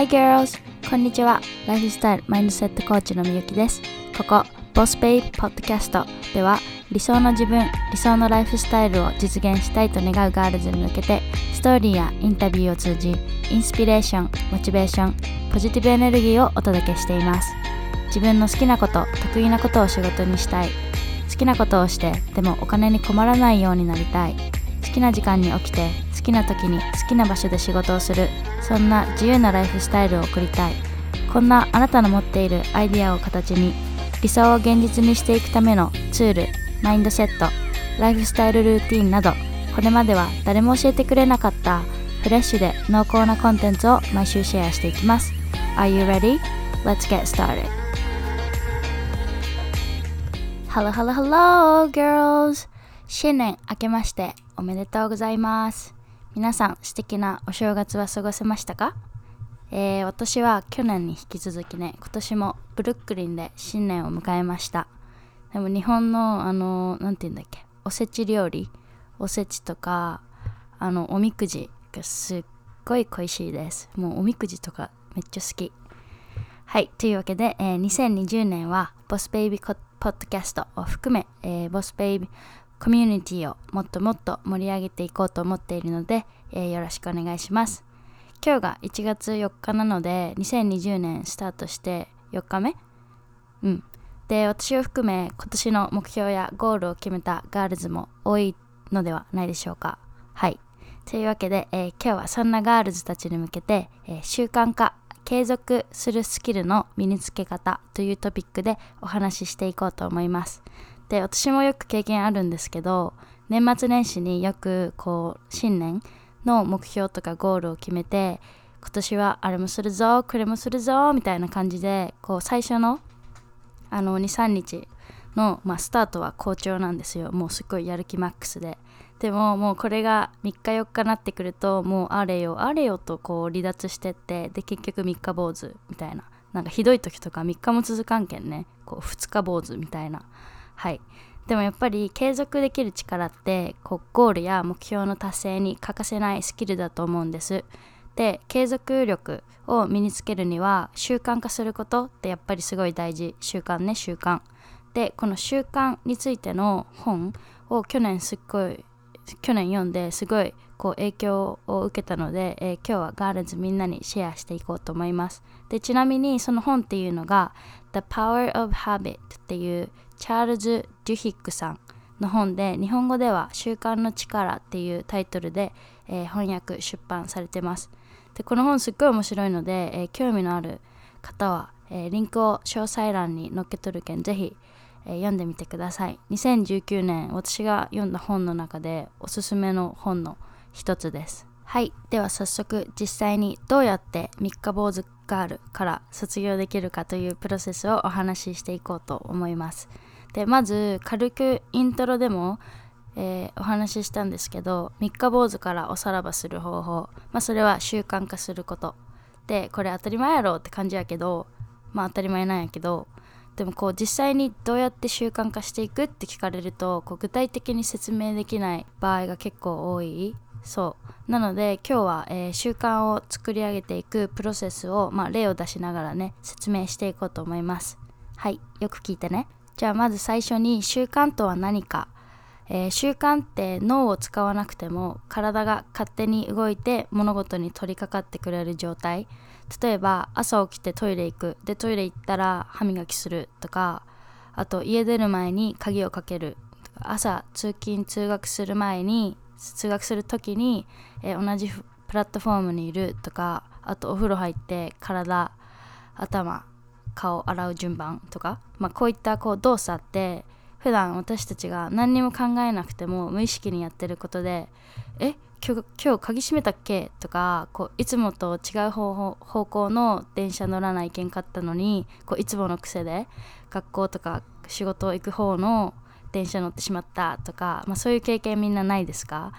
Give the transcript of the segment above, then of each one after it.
Hi girls! こんにちは。ライフスタイルマインドセットコーチのみゆきです。ここ、ボスペイポッドキャストでは理想の自分、理想のライフスタイルを実現したいと願うガールズに向けてストーリーやインタビューを通じインスピレーション、モチベーション、ポジティブエネルギーをお届けしています。自分の好きなこと、得意なことを仕事にしたい。好きなことをして、でもお金に困らないようになりたい。好きな時間に起きて好きな時に好きな場所で仕事をする。そんな自由なライフスタイルを送りたい。こんなあなたの持っているアイデアを形に理想を現実にしていくためのツールマインドセットライフスタイルルーティンなどこれまでは誰も教えてくれなかったフレッシュで濃厚なコンテンツを毎週シェアしていきます。Are you ready? Let's get started. Hello, hello, hello, girls! 新年明けましておめでとうございます。皆さん素敵なお正月は過ごせましたか、えー、私は去年に引き続きね今年もブルックリンで新年を迎えました。でも日本のあの何て言うんだっけおせち料理おせちとかあのおみくじがすっごい恋しいです。もうおみくじとかめっちゃ好き。はいというわけで、えー、2020年はボスベイビーポッドキャストを含め、えー、ボスベイビーコミュニティをもっともっと盛り上げていこうと思っているので、えー、よろしくお願いします。今日が1月4日なので、2020年スタートして4日目うん。で、私を含め今年の目標やゴールを決めたガールズも多いのではないでしょうか？はい。というわけで、えー、今日はそんなガールズたちに向けて、えー、習慣化、継続するスキルの身につけ方というトピックでお話ししていこうと思います。で私もよく経験あるんですけど年末年始によくこう新年の目標とかゴールを決めて今年はあれもするぞこれもするぞみたいな感じでこう最初のあの23日の、まあ、スタートは好調なんですよ。もうすっごいやる気マックスで。でももうこれが3日4日なってくるともうあれよあれよとこう離脱してってで結局3日坊主みたいな。なんかひどい時とか3日も続かんけんね。こう2日坊主みたいな。はい。でもやっぱり継続できる力ってこうゴールや目標の達成に欠かせないスキルだと思うんです。で継続力を身につけるには習慣化することってやっぱりすごい大事。習慣ね習慣。でこの習慣についての本を去年すっごい去年読んですごいこう影響を受けたので、えー、今日はガールズみんなにシェアしていこうと思います。でちなみにその本っていうのが The Power of Habit っていうチャールズ・デュヒックさんの本で日本語では「習慣の力」っていうタイトルで、えー、翻訳出版されてます。でこの本すっごい面白いので、えー、興味のある方は、えー、リンクを詳細欄に載っけとるけんぜひ、え読んでみてください。2019年私が読んだ本の中でおすすめの本の一つです。はい。では早速実際にどうやって三日坊主ガールから卒業できるかというプロセスをお話ししていこうと思います。でまず軽くイントロでも、えー、お話ししたんですけど三日坊主からおさらばする方法、まあ、それは習慣化すること。でこれ当たり前やろって感じやけどまあ当たり前なんやけどでもこう実際にどうやって習慣化していくって聞かれるとこう具体的に説明できない場合が結構多い。そう。なので今日は、えー、習慣を作り上げていくプロセスを、まあ、例を出しながらね説明していこうと思います。はいよく聞いてね。じゃあまず最初に習慣とは何か、えー、習慣って脳を使わなくても体が勝手に動いて物事に取り掛かってくれる状態。例えば朝起きてトイレ行く。でトイレ行ったら歯磨きするとかあと家出る前に鍵をかける朝通勤通学する前に通学する時に、えー、同じプラットフォームにいるとかあとお風呂入って体頭顔洗う順番とか、まあ、こういったこう動作って普段私たちが何にも考えなくても無意識にやってることで「え今日今日鍵閉めたっけ?」とかこういつもと違う方方向の電車乗らないけんかったのにこういつもの癖で学校とか仕事行く方の電車乗ってしまったとか、まあ、そういう経験みんなないですか？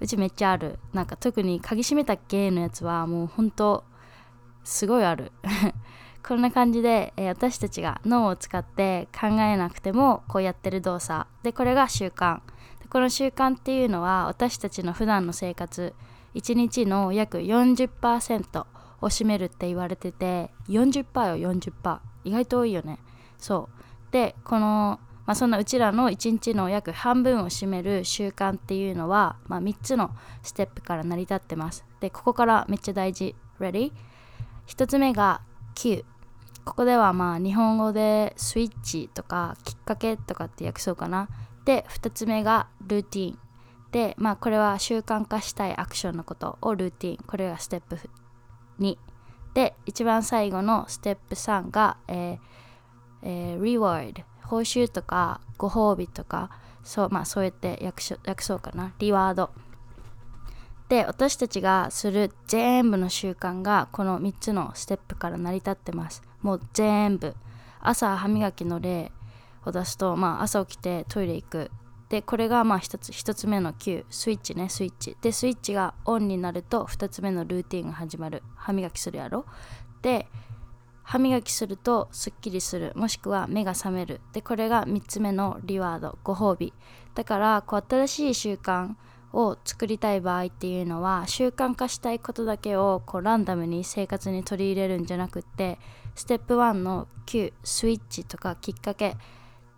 うちめっちゃある。なんか特に鍵閉めたっけのやつはもうほんとすごいある。こんな感じで、えー、私たちが脳を使って考えなくてもこうやってる動作。でこれが習慣。でこの習慣っていうのは私たちの普段の生活1日の約40%を占めるって言われてて40%よ40%意外と多いよね。そう。でこのまあ、そんなうちらの1日の約半分を占める習慣っていうのは、まあ、3つのステップから成り立ってます。でここからめっちゃ大事。Ready? 1つ目が Q ここではまあ日本語でスイッチとかきっかけとかって訳そうかな。で2つ目がルーティンでまあこれは習慣化したいアクションのことをルーティンこれがステップ2で一番最後のステップ3が、えーえー、reward 報酬とかご褒美とかそうまあそうやって訳訳そうかなリワード。で私たちがする全部の習慣がこの3つのステップから成り立ってます。もう全部。朝歯磨きの例を出すとまあ朝起きてトイレ行く。でこれがまあ1つ1つ目の Q スイッチねスイッチ。でスイッチがオンになると2つ目のルーティンが始まる。歯磨きするやろ。で歯磨きするとすっきりするもしくは目が覚める。でこれが3つ目のリワードご褒美。だからこう新しい習慣を作りたい場合っていうのは習慣化したいことだけをこうランダムに生活に取り入れるんじゃなくってステップ1の Q スイッチとかきっかけ。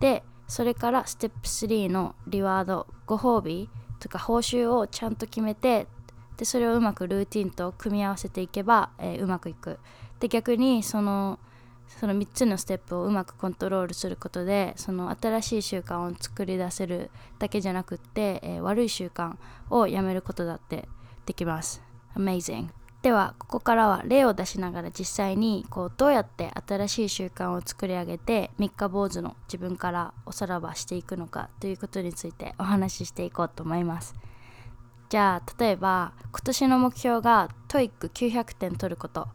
でそれからステップ3のリワードご褒美。とか報酬をちゃんと決めてでそれをうまくルーティンと組み合わせていけば、えー、うまくいく。で逆にそのその3つのステップをうまくコントロールすることでその新しい習慣を作り出せるだけじゃなくって、えー、悪い習慣をやめることだってできます。Amazing ではここからは例を出しながら実際にこうどうやって新しい習慣を作り上げて三日坊主の自分からおさらばしていくのかということについてお話ししていこうと思います。じゃあ例えば今年の目標が TOEIC900 点取ること。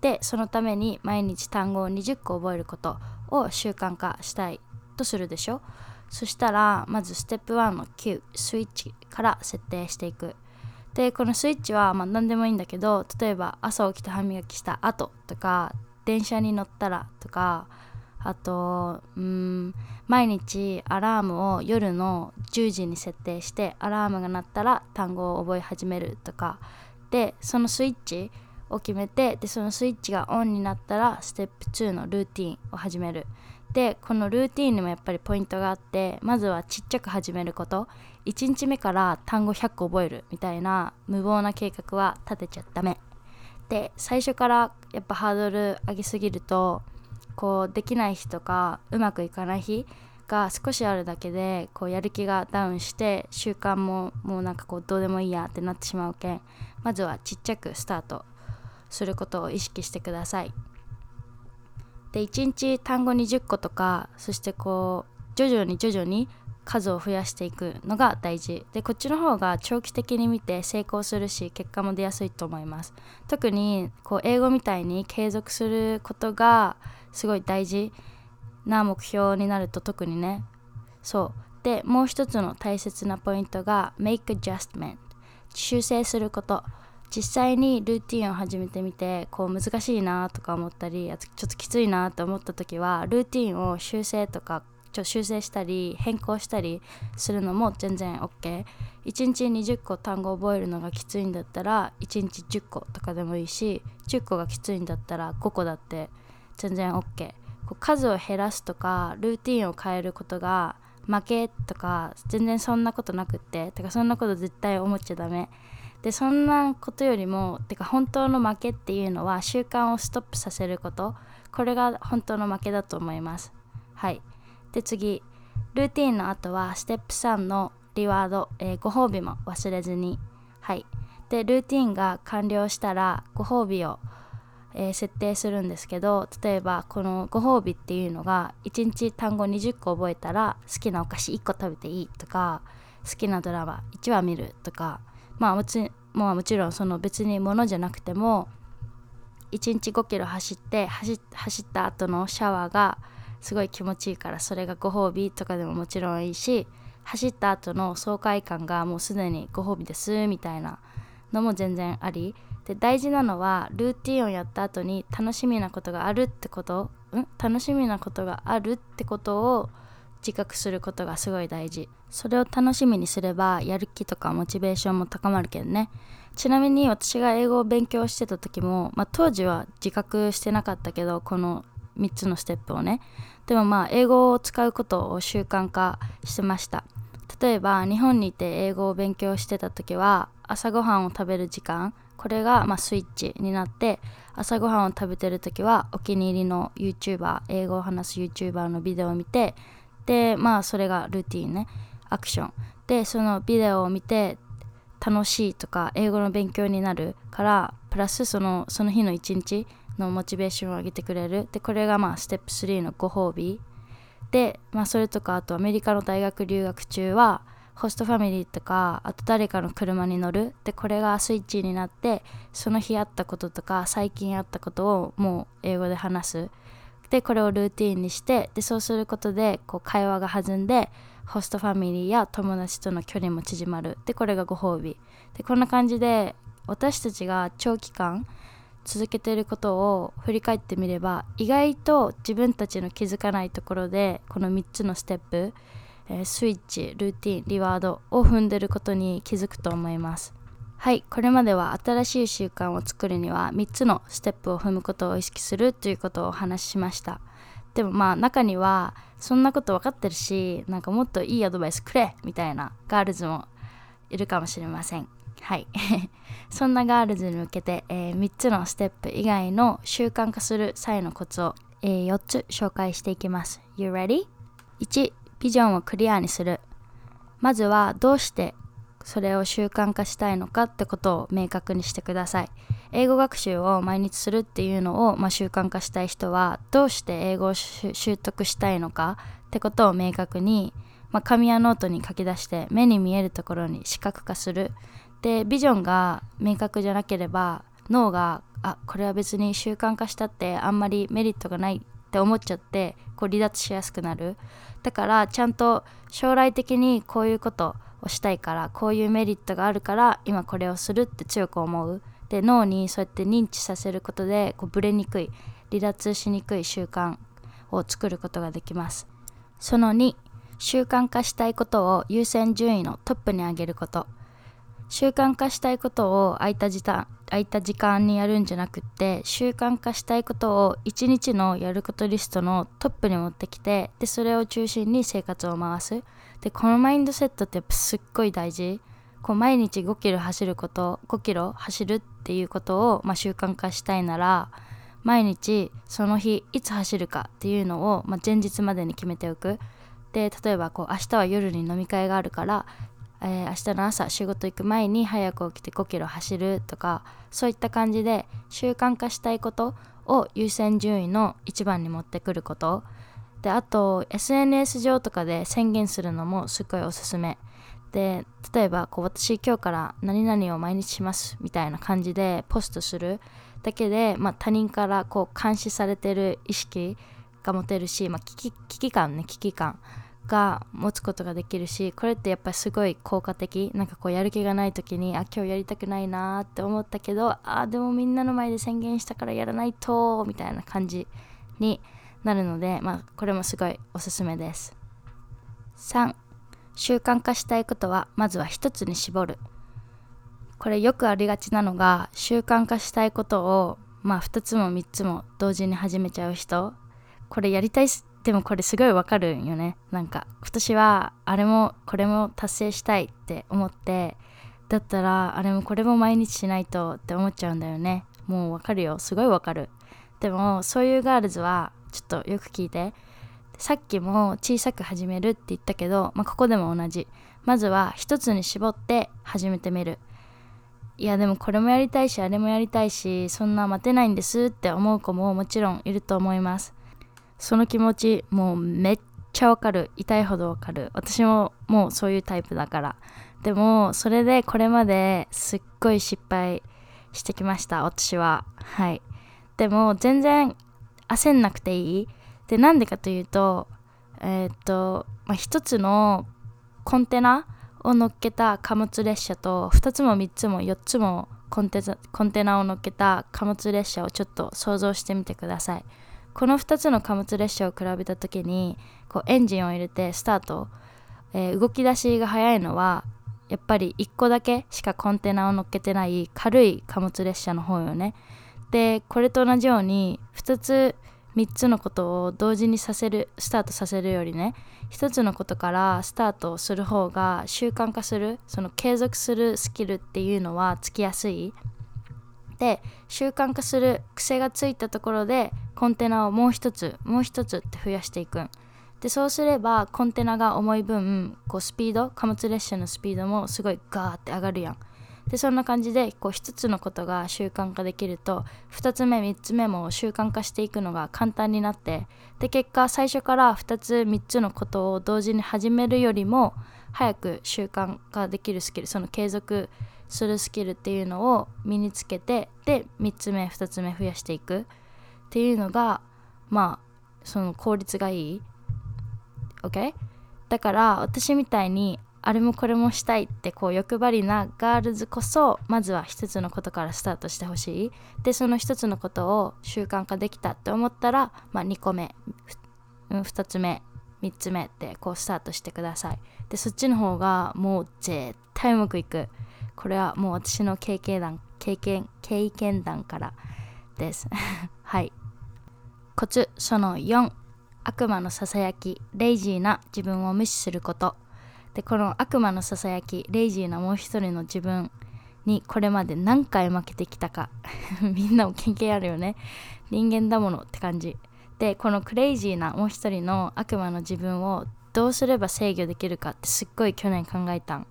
でそのために毎日単語を20個覚えることを習慣化したいとするでしょ。そしたらまずステップ1の Q スイッチから設定していく。でこのスイッチはまあ何でもいいんだけど例えば朝起きて歯磨きした後とか電車に乗ったらとかあとうん毎日アラームを夜の10時に設定してアラームが鳴ったら単語を覚え始めるとか。でそのスイッチを決めてでそのスイッチがオンになったらステップ2のルーティンを始める。でこのルーティンにもやっぱりポイントがあってまずはちっちゃく始めること。1日目から単語100個覚えるみたいな無謀な計画は立てちゃダメ。で最初からやっぱハードル上げすぎるとこうできない日とかうまくいかない日が少しあるだけでこうやる気がダウンして習慣ももうなんかこうどうでもいいやってなってしまうけんまずはちっちゃくスタート。することを意識してください。で1日単語20個とかそしてこう徐々に徐々に数を増やしていくのが大事。でこっちの方が長期的に見て成功するし結果も出やすいと思います。特にこう英語みたいに継続することがすごい大事。な目標になると特にね。そう。でもう一つの大切なポイントが make adjustment 修正すること。実際にルーティンを始めてみてこう難しいなとか思ったりちょっときついなと思った時はルーティンを修正とかちょ修正したり変更したりするのも全然 OK1 日20個単語覚えるのがきついんだったら1日10個とかでもいいし10個がきついんだったら5個だって全然 OK こう数を減らすとかルーティンを変えることが負けとか全然そんなことなくっててからそんなこと絶対思っちゃダメ。でそんなことよりもてか本当の負けっていうのは習慣をストップさせること。これが本当の負けだと思います。はい。で次。ルーティンの後はステップ3のリワード、えー、ご褒美も忘れずに。はい。でルーティンが完了したらご褒美を、えー、設定するんですけど例えばこのご褒美っていうのが1日単語20個覚えたら好きなお菓子1個食べていいとか好きなドラマ1話見るとかまあもちももちろんその別にものじゃなくても1日5キロ走って走った後のシャワーがすごい気持ちいいからそれがご褒美とかでももちろんいいし走った後の爽快感がもうすでにご褒美ですみたいなのも全然あり。で大事なのはルーティンをやった後に楽しみなことがあるってことん？楽しみなことがあるってことを自覚することがすごい大事。それを楽しみにすればやる気とかモチベーションも高まるけどね。ちなみに私が英語を勉強してた時も、まあ、当時は自覚してなかったけどこの3つのステップをね。でもまあ英語を使うことを習慣化してました。例えば日本にいて英語を勉強してた時は朝ごはんを食べる時間これがまスイッチになって朝ごはんを食べてる時はお気に入りの YouTuber 英語を話す YouTuber のビデオを見てでまあそれがルーティンね。アクション。でそのビデオを見て楽しいとか英語の勉強になるからプラスそのその日の一日のモチベーションを上げてくれる。でこれがまあステップ3のご褒美。で、まあ、それとかあとアメリカの大学留学中はホストファミリーとかあと誰かの車に乗る。でこれがスイッチになってその日あったこととか最近あったことをもう英語で話す。でこれをルーティンにしてでそうすることでこう会話が弾んでホストファミリーや友達との距離も縮まる。でこれがご褒美。でこんな感じで私たちが長期間続けていることを振り返ってみれば意外と自分たちの気づかないところでこの3つのステップ、えー、スイッチルーティンリワードを踏んでることに気づくと思います。はいこれまでは新しい習慣を作るには3つのステップを踏むことを意識するということをお話ししました。でもまあ中にはそんなこと分かってるしなんかもっといいアドバイスくれみたいなガールズもいるかもしれません。はい。そんなガールズに向けて、えー、3つのステップ以外の習慣化する際のコツを、えー、4つ紹介していきます。You ready? 1ビジョンをクリアにする。まずはどうしてそれを習慣化したいのかってことを明確にしてください。英語学習を毎日するっていうのを、まあ、習慣化したい人はどうして英語を習得したいのかってことを明確に、まあ、紙やノートに書き出して目に見えるところに視覚化する。でビジョンが明確じゃなければ脳があこれは別に習慣化したってあんまりメリットがないって思っちゃってこう離脱しやすくなる。だからちゃんと将来的にこういうことをしたいからこういうメリットがあるから今これをするって強く思う。で脳にそうやって認知させることでこうブレにくい離脱しにくい習慣を作ることができます。その2習慣化したいことを優先順位のトップに上げること。習慣化したいことを空いた時間空いた時間にやるんじゃなくって習慣化したいことを一日のやることリストのトップに持ってきてでそれを中心に生活を回す。でこのマインドセットってっすっごい大事。こう毎日5キロ走ること5キロ走るっていうことを、まあ、習慣化したいなら毎日その日いつ走るかっていうのを、まあ、前日までに決めておく。で例えばこう明日は夜に飲み会があるからえー、明日の朝仕事行く前に早く起きて5キロ走るとかそういった感じで習慣化したいことを優先順位の一番に持ってくること。であと SNS 上とかで宣言するのもすっごいおすすめ。で例えばこう私今日から何々を毎日しますみたいな感じでポストするだけで、まあ、他人からこう監視されてる意識が持てるし、まあ、危機危機感ね危機感が持つことができるしこれってやっぱりすごい効果的。なんかこうやる気がない時にあ今日やりたくないなって思ったけどあでもみんなの前で宣言したからやらないとみたいな感じになるのでまあこれもすごいおすすめです。3習慣化したいことはまずは一つに絞る。これよくありがちなのが習慣化したいことをまあ2つも3つも同時に始めちゃう人。これやりたいでもこれすごいわかるんよね。なんか今年はあれもこれも達成したいって思ってだったらあれもこれも毎日しないとって思っちゃうんだよね。もうわかるよ。すごいわかる。でもそういうガールズはちょっとよく聞いて。さっきも小さく始めるって言ったけど、まあ、ここでも同じ。まずは一つに絞って始めてみる。いやでもこれもやりたいしあれもやりたいしそんな待てないんですって思う子ももちろんいると思います。その気持ちもうめっちゃわかる。痛いほどわかる。私ももうそういうタイプだから。でもそれでこれまですっごい失敗してきました私は。はい。でも全然焦んなくていい？でなんでかというとえー、っと、まあ、一つのコンテナを乗っけた貨物列車と2つも3つも4つもコンテコンテナを乗っけた貨物列車をちょっと想像してみてくださいこの2つの貨物列車を比べた時にこうエンジンを入れてスタート、えー、動き出しが早いのはやっぱり1個だけしかコンテナを乗っけてない軽い貨物列車の方よね。でこれと同じように2つ3つのことを同時にさせるスタートさせるよりね1つのことからスタートする方が習慣化するその継続するスキルっていうのはつきやすい。で習慣化する癖がついたところでコンテナをもう一つもう一つって増やしていく。でそうすればコンテナが重い分こうスピード貨物列車のスピードもすごいガーって上がるやん。でそんな感じでこう一つのことが習慣化できると2つ目3つ目も習慣化していくのが簡単になってで結果最初から2つ3つのことを同時に始めるよりも早く習慣化できるスキルその継続するスキルっていうのを身につけてで3つ目2つ目増やしていくっていうのがまあその効率がいい OK? だから私みたいにあれもこれもしたいってこう欲張りなガールズこそまずは一つのことからスタートしてほしい。でその一つのことを習慣化できたって思ったら、まあ、2個目。2つ目。3つ目ってこうスタートしてください。でそっちの方がもう絶対うまくいく。これはもう私の経験談経験経験談からです。はい。コツその4悪魔のささやき。レイジーな自分を無視すること。でこの悪魔のささやきレイジーなもう一人の自分にこれまで何回負けてきたか。みんなも経験あるよね。人間だものって感じ。でこのクレイジーなもう一人の悪魔の自分をどうすれば制御できるかってすっごい去年考えたん。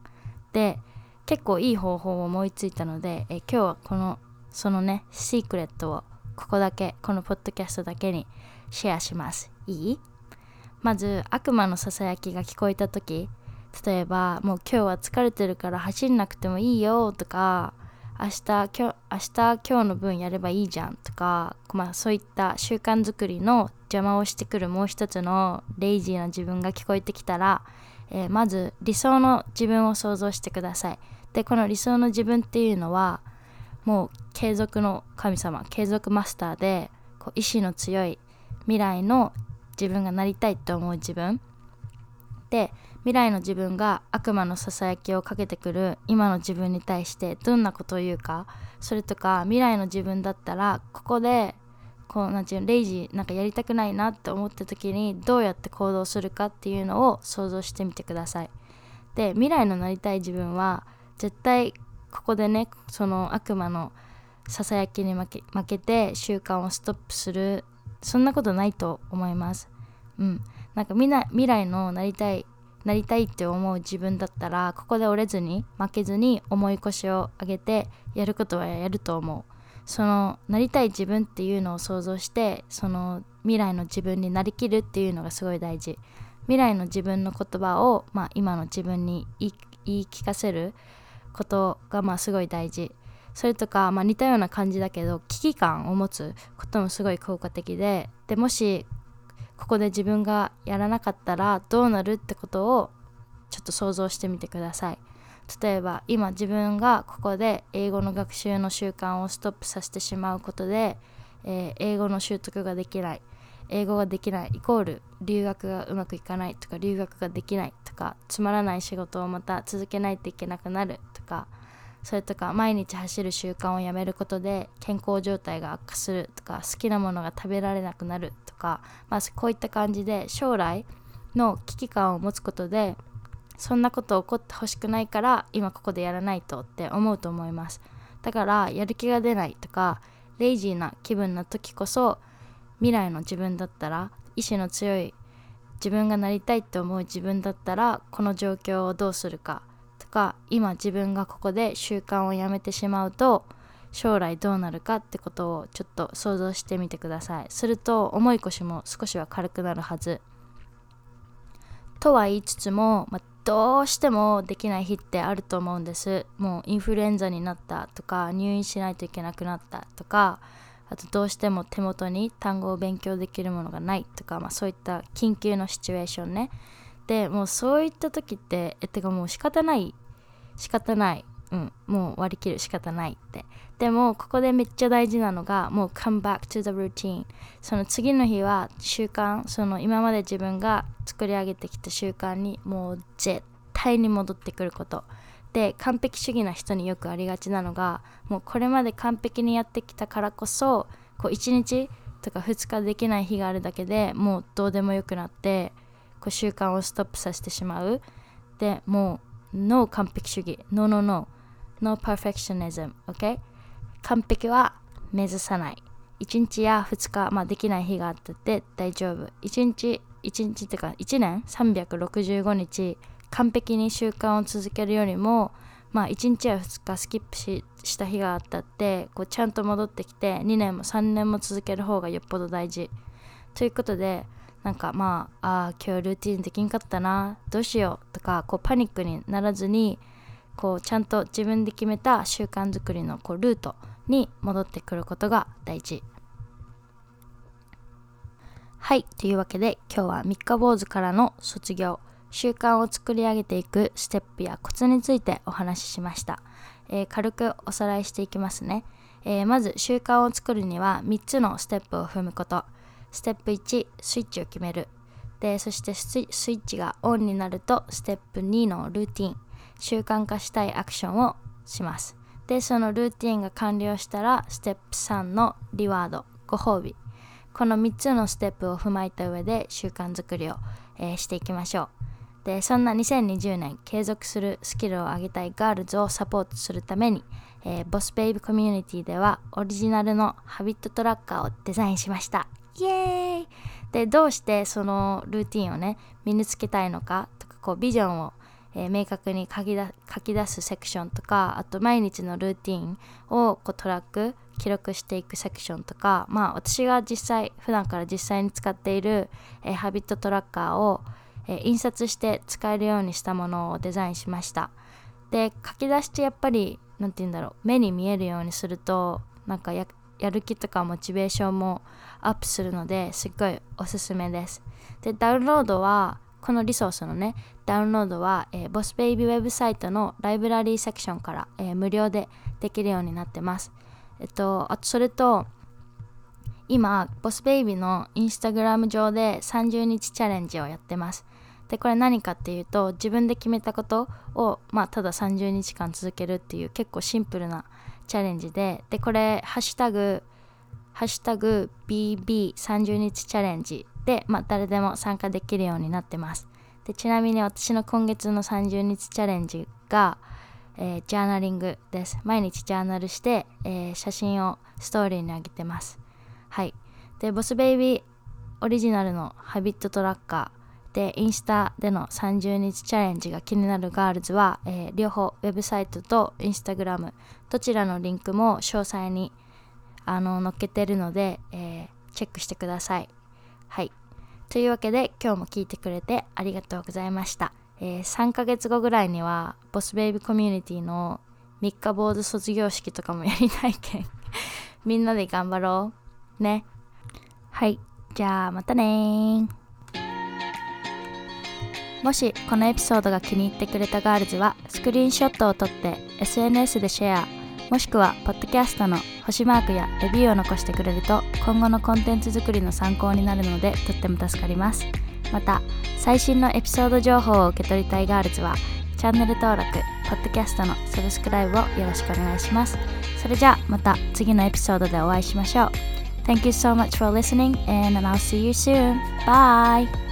で結構いい方法を思いついたのでえ今日はこのそのねシークレットをここだけこのポッドキャストだけにシェアします。いい？まず悪魔のささやきが聞こえた時例えばもう今日は疲れてるから走んなくてもいいよとか明日今日明日今日の分やればいいじゃんとか、まあ、そういった習慣づくりの邪魔をしてくるもう一つのレイジーな自分が聞こえてきたら、えー、まず理想の自分を想像してください。でこの理想の自分っていうのはもう継続の神様継続マスターでこう意志の強い未来の自分がなりたいと思う自分。で未来の自分が悪魔のささやきをかけてくる今の自分に対してどんなことを言うかそれとか未来の自分だったらここでこうなんていうのレイジなんかやりたくないなって思った時にどうやって行動するかっていうのを想像してみてください。で未来のなりたい自分は絶対ここでねその悪魔のささやきに負け負けて習慣をストップするそんなことないと思います。うん。なんかみんな未来のなりたいなりたいって思う自分だったらここで折れずに負けずに重い腰を上げてやることはやると思う。そのなりたい自分っていうのを想像してその未来の自分になりきるっていうのがすごい大事。未来の自分の言葉を、まあ、今の自分に言い聞かせることがまあすごい大事。それとか、まあ、似たような感じだけど危機感を持つこともすごい効果的ででもしここで自分がやらなかったらどうなるってことをちょっと想像してみてください。例えば今自分がここで英語の学習の習慣をストップさせてしまうことで、えー、英語の習得ができない。英語ができないイコール留学がうまくいかないとか留学ができないとかつまらない仕事をまた続けないといけなくなるとかそれとか毎日走る習慣をやめることで健康状態が悪化するとか好きなものが食べられなくなるか、まあ、こういった感じで将来の危機感を持つことでそんなこと起こってほしくないから今ここでやらないとって思うと思います。だからやる気が出ないとかレイジーな気分な時こそ未来の自分だったら意志の強い自分がなりたいって思う自分だったらこの状況をどうするかとか今自分がここで習慣をやめてしまうと将来どうなるかってことをちょっと想像してみてください。すると重い腰も少しは軽くなるはず。とは言いつつも、まあ、どうしてもできない日ってあると思うんです。もうインフルエンザになったとか入院しないといけなくなったとかあとどうしても手元に単語を勉強できるものがないとか、まあ、そういった緊急のシチュエーションね。でもうそういった時ってえてかもう仕方ない。仕方ない。うんもう割り切る仕方ないって。でもここでめっちゃ大事なのがもう come back to the routine その次の日は習慣その今まで自分が作り上げてきた習慣にもう絶対に戻ってくること。で完璧主義な人によくありがちなのがもうこれまで完璧にやってきたからこそこう1日とか2日できない日があるだけでもうどうでもよくなってこう習慣をストップさせてしまう。でもう No 完璧主義。No no no No perfectionism OK 完璧は目指さない。1日や2日、まあ、できない日があってて大丈夫。1日1日ってか1年？365日。完璧に習慣を続けるよりもまあ1日や2日スキップしした日があったってこうちゃんと戻ってきて2年も3年も続ける方がよっぽど大事。ということでなんかまああ今日ルーティンできんかったなどうしようとかこうパニックにならずにこうちゃんと自分で決めた習慣づくりのこうルートに戻ってくることが大事。はい。というわけで今日は三日坊主からの卒業習慣を作り上げていくステップやコツについてお話ししました、えー、軽くおさらいしていきますね、えー、まず習慣を作るには3つのステップを踏むこと。ステップ1スイッチを決める。でそしてスイッチがオンになるとステップ2のルーティン。習慣化したいアクションをします。でそのルーティンが完了したらステップ3のリワードご褒美。この3つのステップを踏まえた上で習慣づくりを、えー、していきましょう。でそんな2020年継続するスキルを上げたいガールズをサポートするために、えー、ボスベイビーコミュニティではオリジナルのハビットトラッカーをデザインしました。イエーイ！でどうしてそのルーティンをね身につけたいのかとかこうビジョンを、えー、明確に書き書き出すセクションとかあと毎日のルーティンをこうトラック記録していくセクションとかまあ私が実際普段から実際に使っている、えー、ハビットトラッカーをえ印刷して使えるようにしたものをデザインしました。で書き出してやっぱり何て言うんだろう目に見えるようにするとなんかやる気とかモチベーションもアップするのですっごいおすすめです。でダウンロードはこのリソースのねダウンロードは、えー、ボスベイビーウェブサイトのライブラリーセクションから、えー、無料でできるようになってます。えっとあとそれと今ボスベイビーのインスタグラム上で30日チャレンジをやってます。でこれ何かっていうと自分で決めたことを、まあ、ただ30日間続けるっていう結構シンプルなチャレンジででこれハッシュタグハッシュタグ BB30 日チャレンジで、まあ、誰でも参加できるようになってます。でちなみに私の今月の30日チャレンジが、えー、ジャーナリングです。毎日ジャーナルして、えー、写真をストーリーに上げてます。はい。でボスベイビーオリジナルのハビットトラッカーでインスタでの30日チャレンジが気になるガールズは、えー、両方ウェブサイトとインスタグラムどちらのリンクも詳細にあの載っけてるので、え、チェックしてください。はい。というわけで今日も聞いてくれてありがとうございました、えー、3ヶ月後ぐらいにはボスベイビーコミュニティの3日坊主卒業式とかもやりたいけん。みんなで頑張ろうね。はい。じゃあまたねもしこのエピソードが気に入ってくれたガールズはスクリーンショットを撮って SNS でシェア。もしくはポッドキャストの星マークやレビューを残してくれると今後のコンテンツ作りの参考になるのでとっても助かりますまた最新のエピソード情報を受け取りたいガールズはチャンネル登録ポッドキャストのサブスクライブをよろしくお願いしますそれじゃあまた次のエピソードでお会いしましょう Thank you so much for listening and I'll see you soon. Bye!